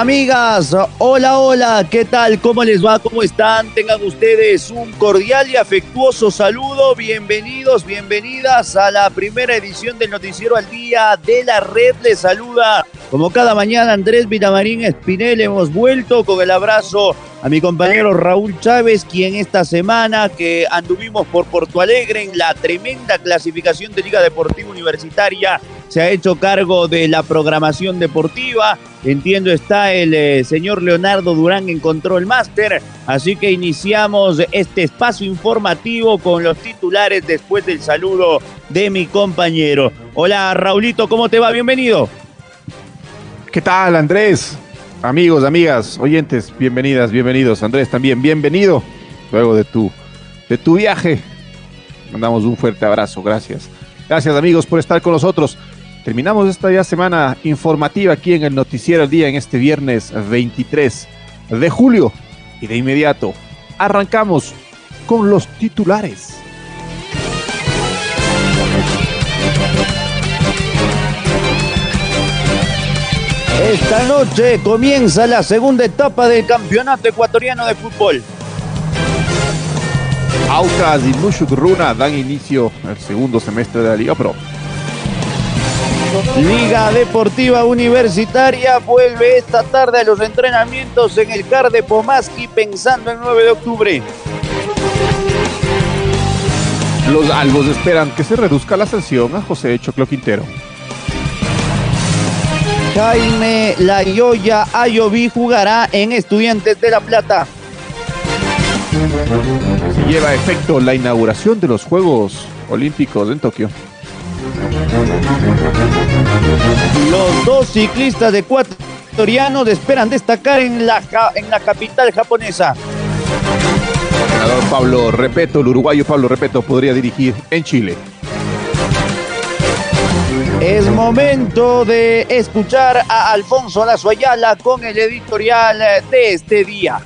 Amigas, hola, hola, ¿qué tal? ¿Cómo les va? ¿Cómo están? Tengan ustedes un cordial y afectuoso saludo. Bienvenidos, bienvenidas a la primera edición del Noticiero al Día de la Red. Les saluda, como cada mañana, Andrés Vitamarín Espinel. Hemos vuelto con el abrazo a mi compañero Raúl Chávez, quien esta semana que anduvimos por Porto Alegre en la tremenda clasificación de Liga Deportiva Universitaria se ha hecho cargo de la programación deportiva. Entiendo está el eh, señor Leonardo Durán en Control Master. Así que iniciamos este espacio informativo con los titulares después del saludo de mi compañero. Hola Raulito, ¿cómo te va? Bienvenido. ¿Qué tal Andrés? Amigos, amigas, oyentes, bienvenidas, bienvenidos. Andrés también, bienvenido. Luego de tu, de tu viaje. Mandamos un fuerte abrazo, gracias. Gracias amigos por estar con nosotros. Terminamos esta ya semana informativa aquí en el Noticiero del Día en este viernes 23 de julio. Y de inmediato arrancamos con los titulares. Esta noche comienza la segunda etapa del Campeonato Ecuatoriano de Fútbol. Aucas y Nushuk Runa dan inicio al segundo semestre de la Liga Pro. Liga Deportiva Universitaria vuelve esta tarde a los entrenamientos en el CAR de Pomaski pensando en 9 de octubre. Los albos esperan que se reduzca la sanción a José Choclo Quintero. Jaime Layoya Ayoví jugará en Estudiantes de La Plata. Se lleva a efecto la inauguración de los Juegos Olímpicos en Tokio. Los dos ciclistas de ecuatorianos esperan destacar en la, en la capital japonesa. El Pablo Repeto, el uruguayo Pablo Repeto, podría dirigir en Chile. Es momento de escuchar a Alfonso Lazo Ayala con el editorial de este día.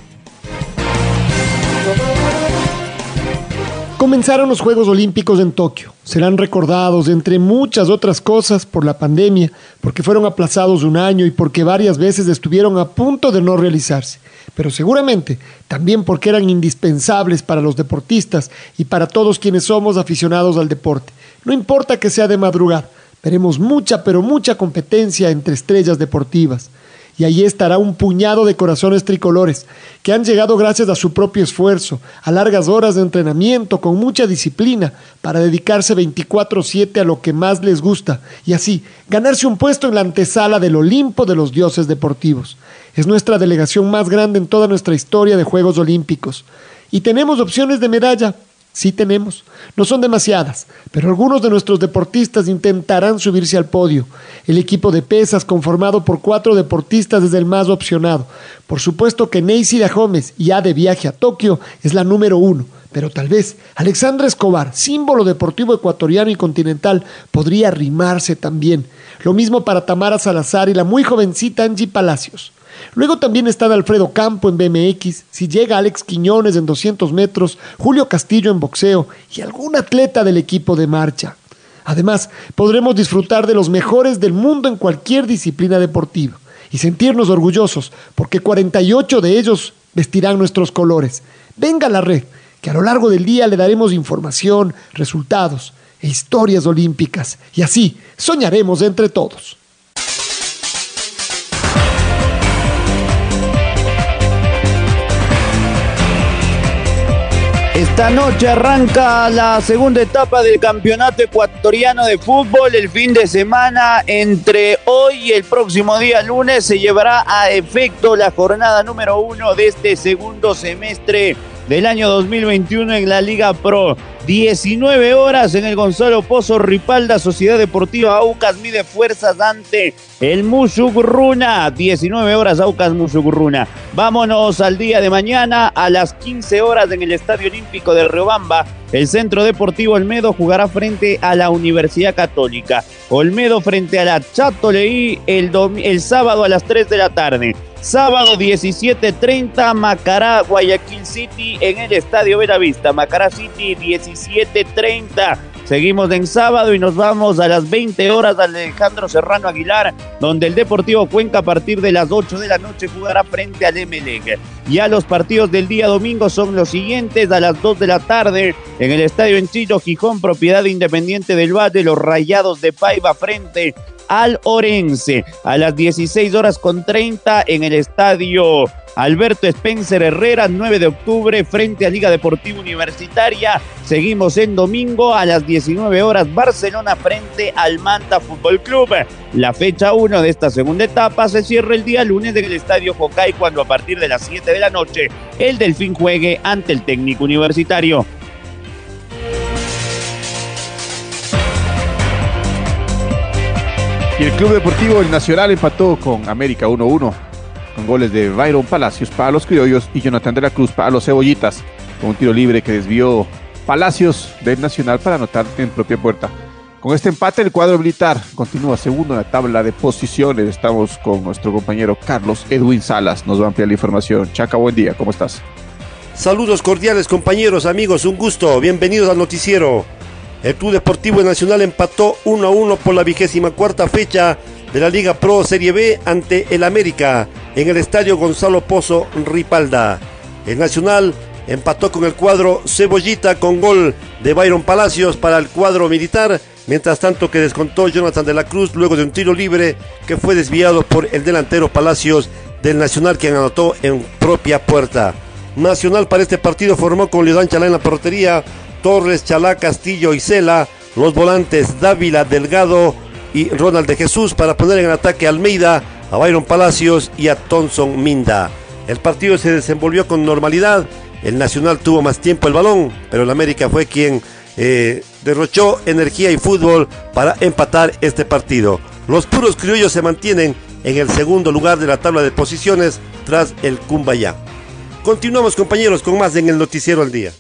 Comenzaron los Juegos Olímpicos en Tokio. Serán recordados, entre muchas otras cosas, por la pandemia, porque fueron aplazados un año y porque varias veces estuvieron a punto de no realizarse. Pero seguramente también porque eran indispensables para los deportistas y para todos quienes somos aficionados al deporte. No importa que sea de madrugada, veremos mucha, pero mucha competencia entre estrellas deportivas y allí estará un puñado de corazones tricolores que han llegado gracias a su propio esfuerzo, a largas horas de entrenamiento, con mucha disciplina, para dedicarse 24/7 a lo que más les gusta y así ganarse un puesto en la antesala del Olimpo de los dioses deportivos. Es nuestra delegación más grande en toda nuestra historia de Juegos Olímpicos. Y tenemos opciones de medalla, Sí tenemos. No son demasiadas, pero algunos de nuestros deportistas intentarán subirse al podio. El equipo de pesas, conformado por cuatro deportistas, es el más opcionado. Por supuesto que Neisida Gómez, ya de viaje a Tokio, es la número uno. Pero tal vez Alexandra Escobar, símbolo deportivo ecuatoriano y continental, podría rimarse también. Lo mismo para Tamara Salazar y la muy jovencita Angie Palacios. Luego también está Alfredo Campo en BMX, si llega Alex Quiñones en 200 metros, Julio Castillo en boxeo y algún atleta del equipo de marcha. Además, podremos disfrutar de los mejores del mundo en cualquier disciplina deportiva y sentirnos orgullosos porque 48 de ellos vestirán nuestros colores. Venga a la red, que a lo largo del día le daremos información, resultados e historias olímpicas y así soñaremos entre todos. Esta noche arranca la segunda etapa del Campeonato Ecuatoriano de Fútbol. El fin de semana entre hoy y el próximo día lunes se llevará a efecto la jornada número uno de este segundo semestre del año 2021 en la Liga Pro. 19 horas en el Gonzalo Pozo Ripalda, Sociedad Deportiva Aucas mide fuerzas ante el Musugruna. 19 horas Aucas Musugruna. Vámonos al día de mañana a las 15 horas en el Estadio Olímpico de Riobamba. El Centro Deportivo Olmedo jugará frente a la Universidad Católica. Olmedo frente a la Chatoleí el, el sábado a las 3 de la tarde. Sábado 17:30, Macará, Guayaquil City en el Estadio Vista. Macará City 17:30. Seguimos en sábado y nos vamos a las 20 horas de Alejandro Serrano Aguilar, donde el Deportivo Cuenca a partir de las 8 de la noche jugará frente al Emelec. Ya los partidos del día domingo son los siguientes, a las 2 de la tarde en el Estadio Enchillo Gijón, propiedad independiente del Valle, los Rayados de Paiva frente al Orense. A las 16 horas con 30 en el Estadio Alberto Spencer Herrera, 9 de octubre, frente a Liga Deportiva Universitaria. Seguimos en domingo a las 19 horas, Barcelona frente al Manta Fútbol Club. La fecha 1 de esta segunda etapa se cierra el día lunes en el Estadio Jocay, cuando a partir de las 7 de la noche el Delfín juegue ante el técnico universitario. Y el Club Deportivo Nacional empató con América 1-1 con goles de Byron Palacios para los criollos y Jonathan de la Cruz para los cebollitas, con un tiro libre que desvió Palacios del Nacional para anotar en propia puerta. Con este empate, el cuadro militar continúa segundo en la tabla de posiciones. Estamos con nuestro compañero Carlos Edwin Salas. Nos va a ampliar la información. Chaca, buen día. ¿Cómo estás? Saludos cordiales, compañeros, amigos. Un gusto. Bienvenidos al noticiero. El Club Deportivo Nacional empató 1 a 1 por la vigésima cuarta fecha de la Liga Pro Serie B ante el América en el estadio Gonzalo Pozo Ripalda. El Nacional empató con el cuadro Cebollita con gol de Byron Palacios para el cuadro militar, mientras tanto que descontó Jonathan de la Cruz luego de un tiro libre que fue desviado por el delantero Palacios del Nacional quien anotó en propia puerta. Nacional para este partido formó con Leodán Chalá en la portería, Torres, Chalá, Castillo y Cela, los volantes Dávila, Delgado y Ronald de Jesús para poner en ataque a Almeida, a Byron Palacios y a Thompson Minda. El partido se desenvolvió con normalidad, el Nacional tuvo más tiempo el balón, pero el América fue quien eh, derrochó energía y fútbol para empatar este partido. Los puros criollos se mantienen en el segundo lugar de la tabla de posiciones tras el Cumbayá. Continuamos compañeros con más en el Noticiero al Día.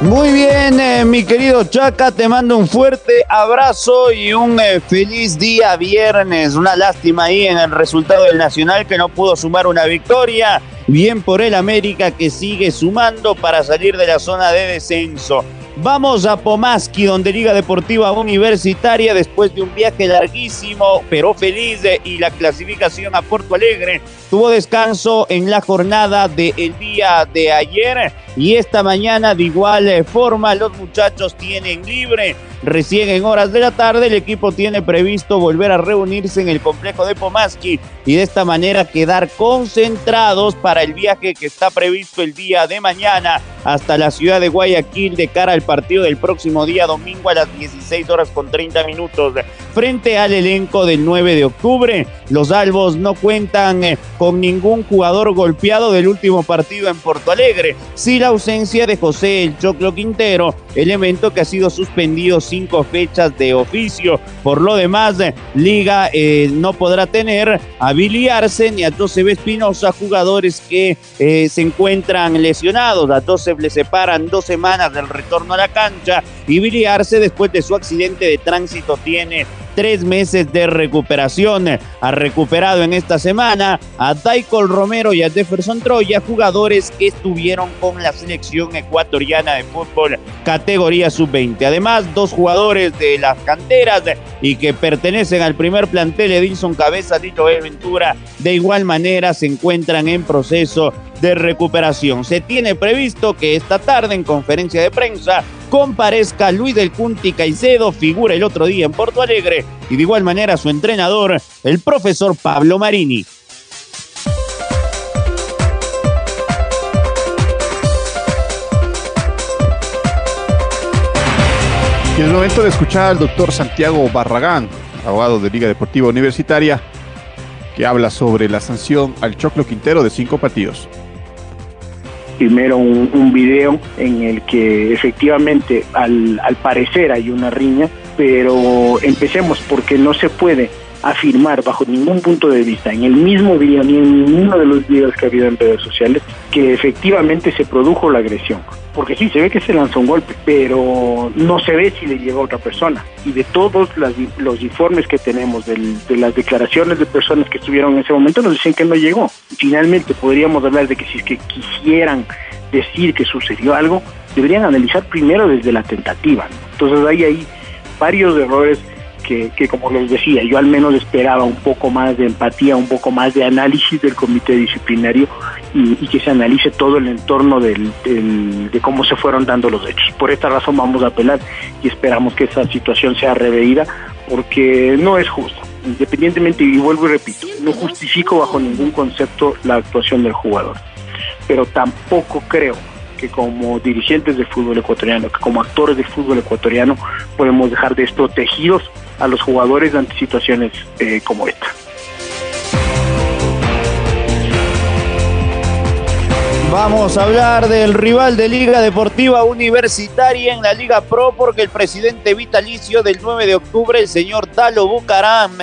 Muy bien, eh, mi querido Chaca, te mando un fuerte abrazo y un eh, feliz día viernes. Una lástima ahí en el resultado del Nacional que no pudo sumar una victoria. Bien por el América que sigue sumando para salir de la zona de descenso. Vamos a Pomaski, donde Liga Deportiva Universitaria, después de un viaje larguísimo, pero feliz, y la clasificación a Porto Alegre, tuvo descanso en la jornada del día de ayer. Y esta mañana, de igual forma, los muchachos tienen libre. Recién en horas de la tarde, el equipo tiene previsto volver a reunirse en el complejo de Pomaski y de esta manera quedar concentrados para el viaje que está previsto el día de mañana hasta la ciudad de Guayaquil de cara al partido del próximo día domingo a las 16 horas con 30 minutos frente al elenco del 9 de octubre. Los albos no cuentan eh, con ningún jugador golpeado del último partido en Porto Alegre, sí la ausencia de José El Choclo Quintero, elemento que ha sido suspendido cinco fechas de oficio. Por lo demás, eh, Liga eh, no podrá tener a Billy ni a Joseph Espinosa, jugadores que se encuentran lesionados. A Joseph le separan dos semanas del retorno a la cancha y Billy después de su accidente de tránsito tiene tres meses de recuperación. Ha recuperado en esta semana a Daikol Romero y a Jefferson Troya, jugadores que estuvieron con la selección ecuatoriana de fútbol categoría sub-20. Además, dos jugadores de las canteras y que pertenecen al primer plantel, Edilson Cabeza y Joel Ventura, de igual manera se encuentran en proceso de recuperación. Se tiene previsto que esta tarde en conferencia de prensa comparezca Luis del Cunti Caicedo, figura el otro día en Porto Alegre, y de igual manera su entrenador, el profesor Pablo Marini. Y en el momento de escuchar al doctor Santiago Barragán, abogado de Liga Deportiva Universitaria, que habla sobre la sanción al Choclo Quintero de cinco partidos. Primero un, un video en el que efectivamente al, al parecer hay una riña, pero empecemos porque no se puede afirmar bajo ningún punto de vista en el mismo video ni en ninguno de los videos que ha habido en redes sociales que efectivamente se produjo la agresión. Porque sí, se ve que se lanzó un golpe, pero no se ve si le llegó a otra persona. Y de todos los informes que tenemos, de las declaraciones de personas que estuvieron en ese momento, nos dicen que no llegó. Finalmente podríamos hablar de que si es que quisieran decir que sucedió algo, deberían analizar primero desde la tentativa. ¿no? Entonces hay ahí varios errores que, que, como les decía, yo al menos esperaba un poco más de empatía, un poco más de análisis del comité disciplinario y, y que se analice todo el entorno del, del, de cómo se fueron dando los hechos. Por esta razón vamos a apelar y esperamos que esa situación sea reveída porque no es justo. Independientemente, y vuelvo y repito, no justifico bajo ningún concepto la actuación del jugador, pero tampoco creo que como dirigentes del fútbol ecuatoriano, que como actores del fútbol ecuatoriano, podemos dejar desprotegidos a los jugadores ante situaciones eh, como esta. Vamos a hablar del rival de Liga Deportiva Universitaria en la Liga Pro porque el presidente vitalicio del 9 de octubre, el señor Dalo Bucaram,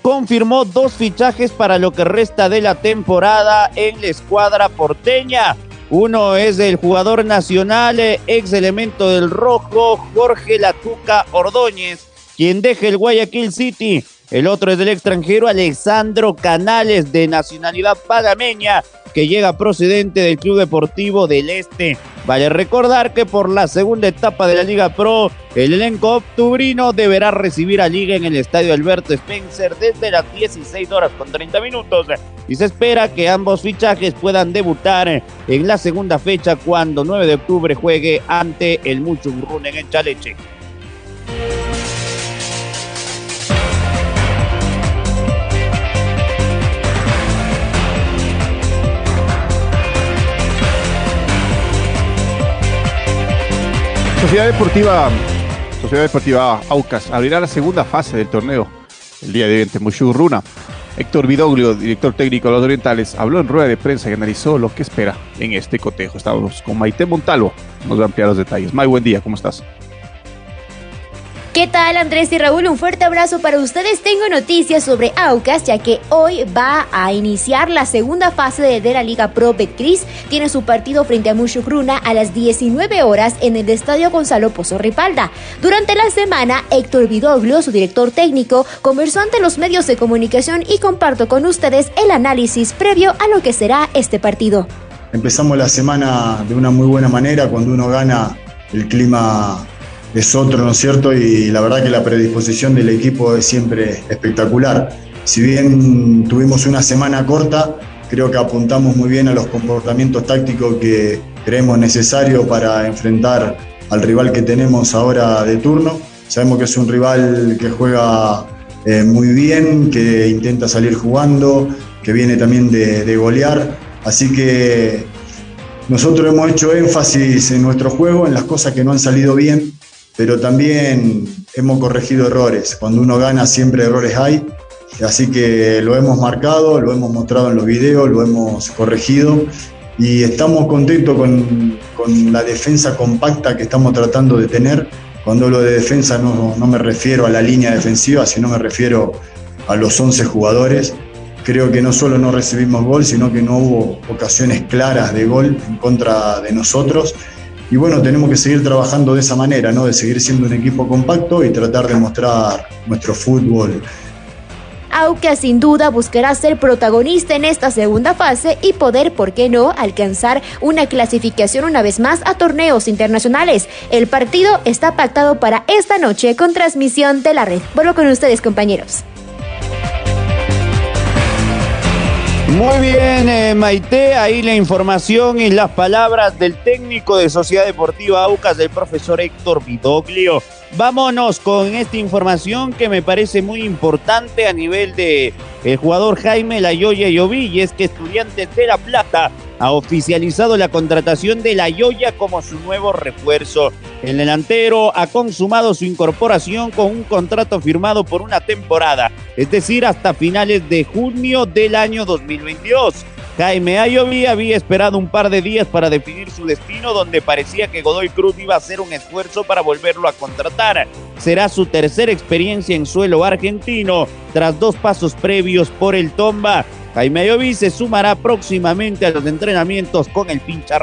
confirmó dos fichajes para lo que resta de la temporada en la escuadra porteña. Uno es del jugador nacional, ex elemento del rojo, Jorge Latuca Ordóñez, quien deja el Guayaquil City. El otro es del extranjero Alexandro Canales, de nacionalidad panameña, que llega procedente del Club Deportivo del Este. Vale recordar que por la segunda etapa de la Liga Pro, el elenco octubrino deberá recibir a Liga en el Estadio Alberto Spencer desde las 16 horas con 30 minutos. Y se espera que ambos fichajes puedan debutar en la segunda fecha cuando 9 de octubre juegue ante el Muchurrún en el Chaleche. Sociedad Deportiva, Sociedad Deportiva Aucas abrirá la segunda fase del torneo el día de hoy ante Mushurruna. Héctor Vidoglio, director técnico de los Orientales, habló en rueda de prensa y analizó lo que espera en este cotejo. Estamos con Maite Montalvo, nos va a ampliar los detalles. May, buen día, ¿cómo estás? ¿Qué tal Andrés y Raúl? Un fuerte abrazo para ustedes. Tengo noticias sobre Aucas, ya que hoy va a iniciar la segunda fase de, la Liga Pro Betcris. Tiene su partido frente a Mushugruna a las 19 horas en el Estadio Gonzalo Pozo Ripalda. Durante la semana, Héctor Vidoglio, su director técnico, conversó ante los medios de comunicación y comparto con ustedes el análisis previo a lo que será este partido. Empezamos la semana de una muy buena manera, cuando uno gana el clima es otro, ¿no es cierto? Y la verdad que la predisposición del equipo es siempre espectacular. Si bien tuvimos una semana corta, creo que apuntamos muy bien a los comportamientos tácticos que creemos necesarios para enfrentar al rival que tenemos ahora de turno. Sabemos que es un rival que juega eh, muy bien, que intenta salir jugando, que viene también de, de golear. Así que nosotros hemos hecho énfasis en nuestro juego, en las cosas que no han salido bien, pero también hemos corregido errores. Cuando uno gana siempre errores hay, así que lo hemos marcado, lo hemos mostrado en los videos, lo hemos corregido y estamos contentos con, con la defensa compacta que estamos tratando de tener. Cuando hablo de defensa no, no me refiero a la línea defensiva, sino me refiero a los 11 jugadores. Creo que no solo no recibimos gol, sino que no hubo ocasiones claras de gol en contra de nosotros y bueno, tenemos que seguir trabajando de esa manera, ¿no? De seguir siendo un equipo compacto y tratar de mostrar nuestro fútbol. Aucas sin duda buscará ser protagonista en esta segunda fase y poder, ¿por qué no?, alcanzar una clasificación una vez más a torneos internacionales. El partido está pactado para esta noche con transmisión de la red. Vuelvo con ustedes, compañeros. Muy bien, eh, Maite, ahí la información y las palabras del técnico de Sociedad Deportiva Aucas, del profesor Héctor Vidoglio. Vámonos con esta información que me parece muy importante a nivel de el jugador Jaime Layoya Yoví, y es que Estudiantes de La Plata ha oficializado la contratación de La Yoya como su nuevo refuerzo. El delantero ha consumado su incorporación con un contrato firmado por una temporada, es decir, hasta finales de junio del año 2022. Jaime Ayoví había esperado un par de días para definir su destino, donde parecía que Godoy Cruz iba a hacer un esfuerzo para volverlo a contratar. Será su tercera experiencia en suelo argentino, tras dos pasos previos por el Tomba. Jaime Ayoví se sumará próximamente a los entrenamientos con el pincha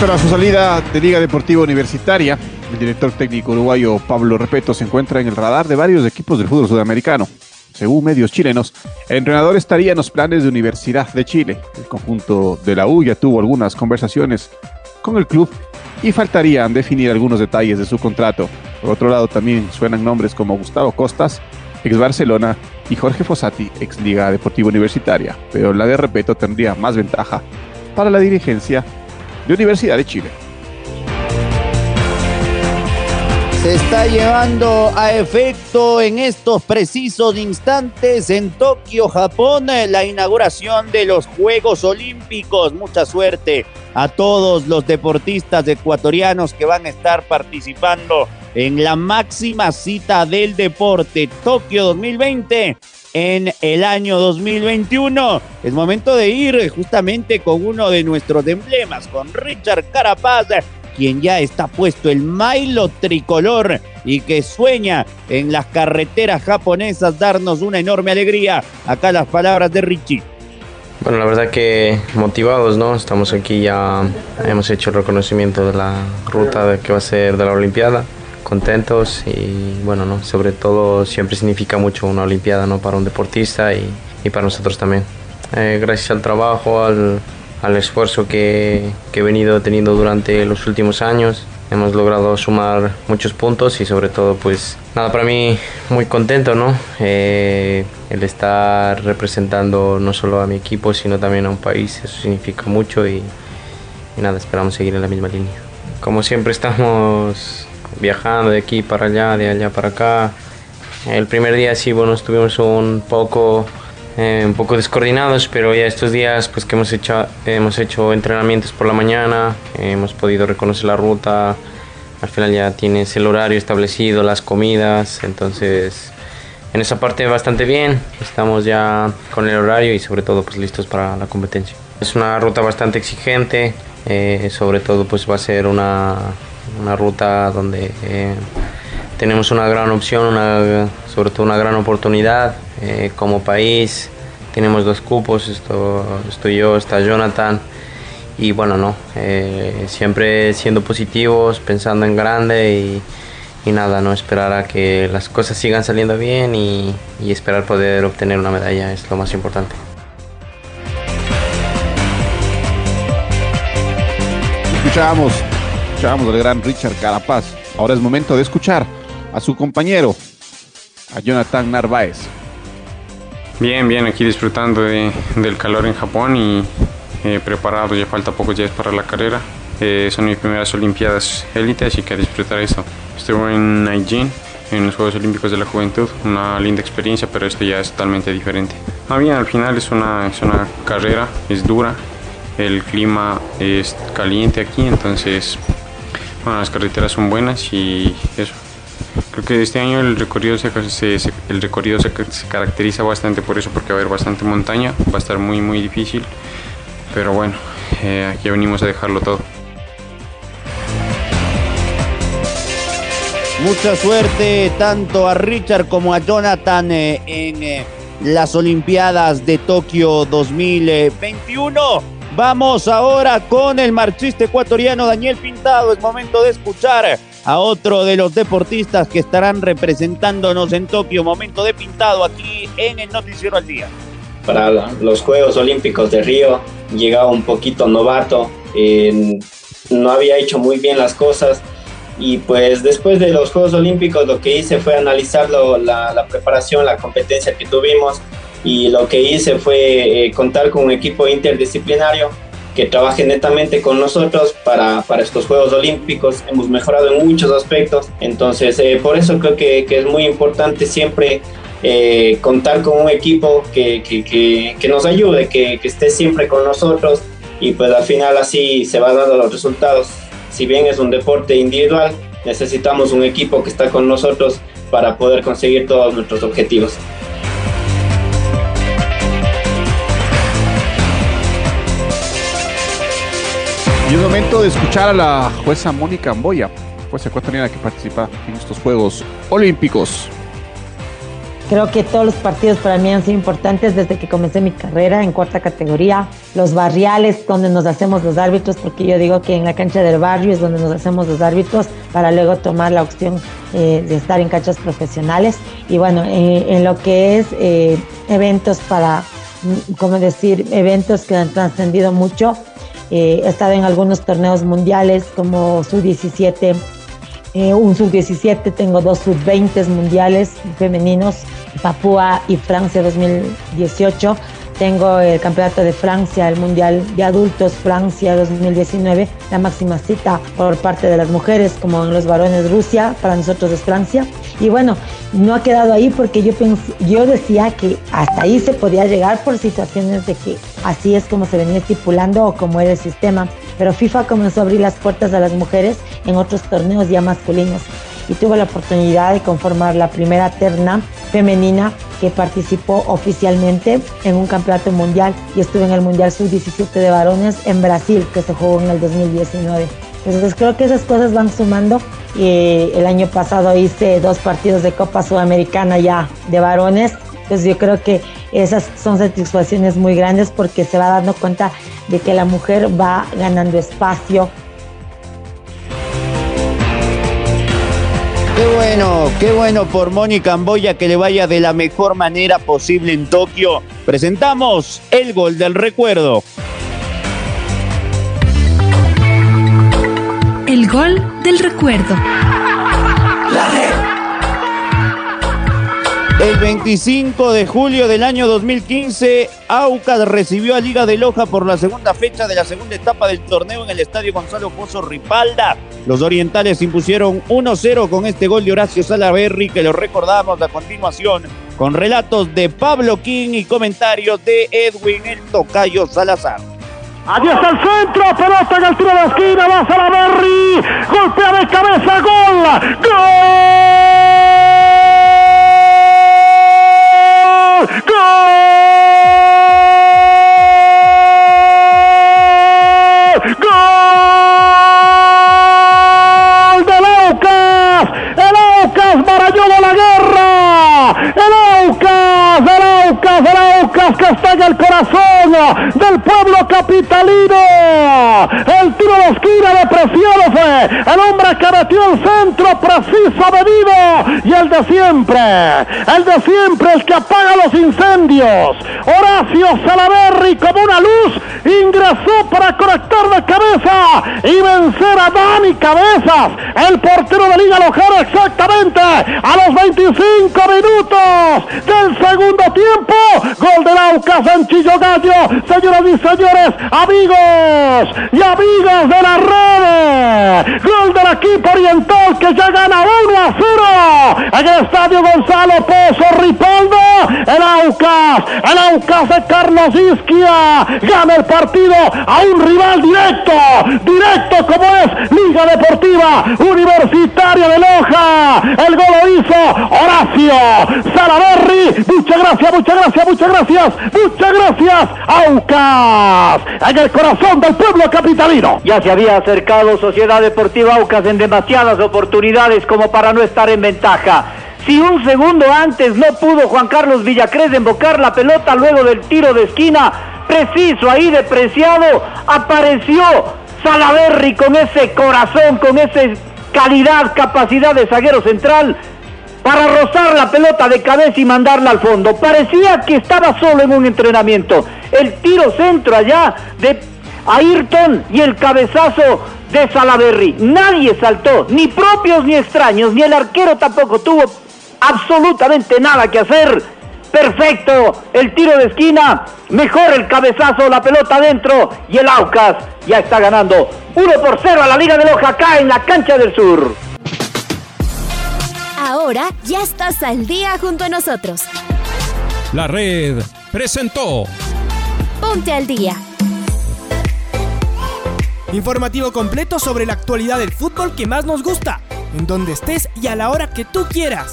Tras su salida de Liga Deportiva Universitaria, el director técnico uruguayo Pablo Repeto se encuentra en el radar de varios equipos del fútbol sudamericano. Según medios chilenos, el entrenador estaría en los planes de Universidad de Chile. El conjunto de la U ya tuvo algunas conversaciones con el club y faltarían definir algunos detalles de su contrato. Por otro lado, también suenan nombres como Gustavo Costas, ex Barcelona, y Jorge Fossati, ex Liga Deportiva Universitaria, pero la de Repeto tendría más ventaja para la dirigencia de Universidad de Chile. Se está llevando a efecto en estos precisos instantes en Tokio, Japón, la inauguración de los Juegos Olímpicos. Mucha suerte a todos los deportistas ecuatorianos que van a estar participando en la máxima cita del deporte Tokio 2020 en el año 2021. Es momento de ir justamente con uno de nuestros emblemas, con Richard Carapaz, quien ya está puesto el mailo tricolor y que sueña en las carreteras japonesas darnos una enorme alegría. Acá las palabras de Richie. Bueno, la verdad que motivados, ¿no? Estamos aquí ya, hemos hecho el reconocimiento de la ruta que va a ser de la Olimpiada, contentos y bueno, ¿no? Sobre todo siempre significa mucho una Olimpiada, ¿no? Para un deportista y, y para nosotros también. Eh, gracias al trabajo, al, al esfuerzo que, que, he venido teniendo durante los últimos años. Hemos logrado sumar muchos puntos y sobre todo pues nada, para mí muy contento, ¿no? Eh, el estar representando no solo a mi equipo sino también a un país, eso significa mucho y, y nada, esperamos seguir en la misma línea. Como siempre estamos viajando de aquí para allá, de allá para acá. El primer día sí, bueno, estuvimos un poco eh, un poco descoordinados, pero ya estos días pues que hemos hecho, hemos hecho entrenamientos por la mañana, eh, hemos podido reconocer la ruta, al final ya tienes el horario establecido, las comidas, entonces en esa parte bastante bien, estamos ya con el horario y sobre todo pues listos para la competencia. Es una ruta bastante exigente, eh, sobre todo pues va a ser una, una ruta donde eh, tenemos una gran opción, una, sobre todo una gran oportunidad eh, como país. Tenemos dos cupos, esto, estoy yo, está Jonathan. Y bueno, no, eh, siempre siendo positivos, pensando en grande y, nada, no esperar a que las cosas sigan saliendo bien y, y esperar poder obtener una medalla es lo más importante. Escuchábamos, escuchábamos al gran Richard Carapaz. Ahora es momento de escuchar a su compañero, a Jonathan Narváez. Bien, bien, aquí disfrutando de, del calor en Japón y eh, preparado, ya falta pocos días para la carrera. Eh, son mis primeras Olimpiadas élite, así que a disfrutar eso. Estuve en Nanjing, en los Juegos Olímpicos de la Juventud, una linda experiencia, pero esto ya es totalmente diferente. Ah, bien, al final es una, es una carrera, es dura, el clima es caliente aquí, entonces bueno, las carreteras son buenas y eso. Creo que este año el recorrido, se, el recorrido se, caracteriza bastante por eso, porque va a haber bastante montaña, va a estar muy muy difícil, pero bueno, eh, aquí venimos a dejarlo todo. Mucha suerte tanto a Richard como a Jonathan eh, en eh, las Olimpiadas de Tokio 2021. Vamos ahora con el marchista ecuatoriano Daniel Pintado. Es momento de escuchar a otro de los deportistas que estarán representándonos en Tokio. Momento de Pintado aquí en el Noticiero al Día. Para los Juegos Olímpicos de Río llegaba un poquito novato, eh, no había hecho muy bien las cosas y pues después de los Juegos Olímpicos lo que hice fue analizar lo, la, la, preparación, la competencia que tuvimos y lo que hice fue eh, contar con un equipo interdisciplinario que trabaje netamente con nosotros para, para estos Juegos Olímpicos. Hemos mejorado en muchos aspectos, entonces eh, por eso creo que, que, es muy importante siempre eh, contar con un equipo que, que, que nos ayude, que, esté siempre con nosotros y pues al final así se van dando los resultados. Si bien es un deporte individual, necesitamos un equipo que está con nosotros para poder conseguir todos nuestros objetivos. Y es momento de escuchar a la jueza Mónica Amboya, jueza ecuatoriana que participa en estos Juegos Olímpicos. Creo que todos los partidos para mí han sido importantes desde que comencé mi carrera en cuarta categoría. Los barriales donde nos hacemos los árbitros, porque yo digo que en la cancha del barrio es donde nos hacemos los árbitros para luego tomar la opción eh, de estar en canchas profesionales. Y bueno, eh, en lo que es eh, eventos para, como decir, eventos que han trascendido mucho, eh, estado en algunos torneos mundiales como sub-17, eh, un sub-17, tengo dos sub-20 mundiales femeninos, Papúa y Francia 2018. Tengo el Campeonato de Francia, el Mundial de Adultos Francia 2019, la máxima cita por parte de las mujeres, como en los varones Rusia, para nosotros es Francia. Y bueno, no ha quedado ahí porque yo, yo decía que hasta ahí se podía llegar por situaciones de que así es como se venía estipulando o como era el sistema. Pero FIFA comenzó a abrir las puertas a las mujeres en otros torneos ya masculinos y tuve la oportunidad de conformar la primera terna femenina que participó oficialmente en un campeonato mundial y estuve en el Mundial Sub-17 de varones en Brasil, que se jugó en el 2019. Entonces creo que esas cosas van sumando. Y el año pasado hice dos partidos de Copa Sudamericana ya de varones. Entonces yo creo que esas son satisfacciones muy grandes porque se va dando cuenta de que la mujer va ganando espacio, bueno, qué bueno por Mónica Amboya que le vaya de la mejor manera posible en Tokio. Presentamos el gol del recuerdo. El gol del recuerdo. El 25 de julio del año 2015, Aucas recibió a Liga de Loja por la segunda fecha de la segunda etapa del torneo en el Estadio Gonzalo Pozo Ripalda. Los orientales impusieron 1-0 con este gol de Horacio Salaverri que lo recordamos a continuación con relatos de Pablo King y comentarios de Edwin El Tocayo Salazar. Adiós al centro, pelota en altura de la esquina, va Salaverri, golpea de cabeza, gol, gol. Que está en el corazón del pueblo capitalino. El tiro de esquina de Preciado fue el hombre que metió el centro preciso medido y el de siempre, el de siempre, el que apaga los incendios. Horacio Salaverri como una luz ingresó para conectar de cabeza y vencer a Dani Cabezas, el portero de Liga Lojero exactamente a los 25 minutos del segundo tiempo. Gol de Lauca, Sanchillo Gallo, señoras y señores, amigos y amigas de la red. Gol del equipo oriental que ya gana 1 a 0 en el estadio Gonzalo Pozo Ripaldo. El Aucas, el Aucas de Carlos Isquia gana el partido un rival directo, directo como es Liga Deportiva Universitaria de Loja. El gol lo hizo Horacio Salaverri. Muchas gracias, muchas gracias, muchas gracias, muchas gracias, Aucas, en el corazón del pueblo capitalino. Ya se había acercado Sociedad Deportiva Aucas en demasiadas oportunidades como para no estar en ventaja. Si un segundo antes no pudo Juan Carlos Villacrés embocar la pelota luego del tiro de esquina, preciso ahí depreciado, apareció Salaverri con ese corazón, con esa calidad, capacidad de zaguero central para rozar la pelota de cabeza y mandarla al fondo. Parecía que estaba solo en un entrenamiento. El tiro centro allá de Ayrton y el cabezazo de Salaverri. Nadie saltó, ni propios ni extraños, ni el arquero tampoco tuvo absolutamente nada que hacer perfecto el tiro de esquina, mejor el cabezazo, la pelota adentro y el Aucas ya está ganando 1 por 0 a la Liga de Loja acá en la cancha del sur. Ahora ya estás al día junto a nosotros. La red presentó Ponte al día. Informativo completo sobre la actualidad del fútbol que más nos gusta, en donde estés y a la hora que tú quieras.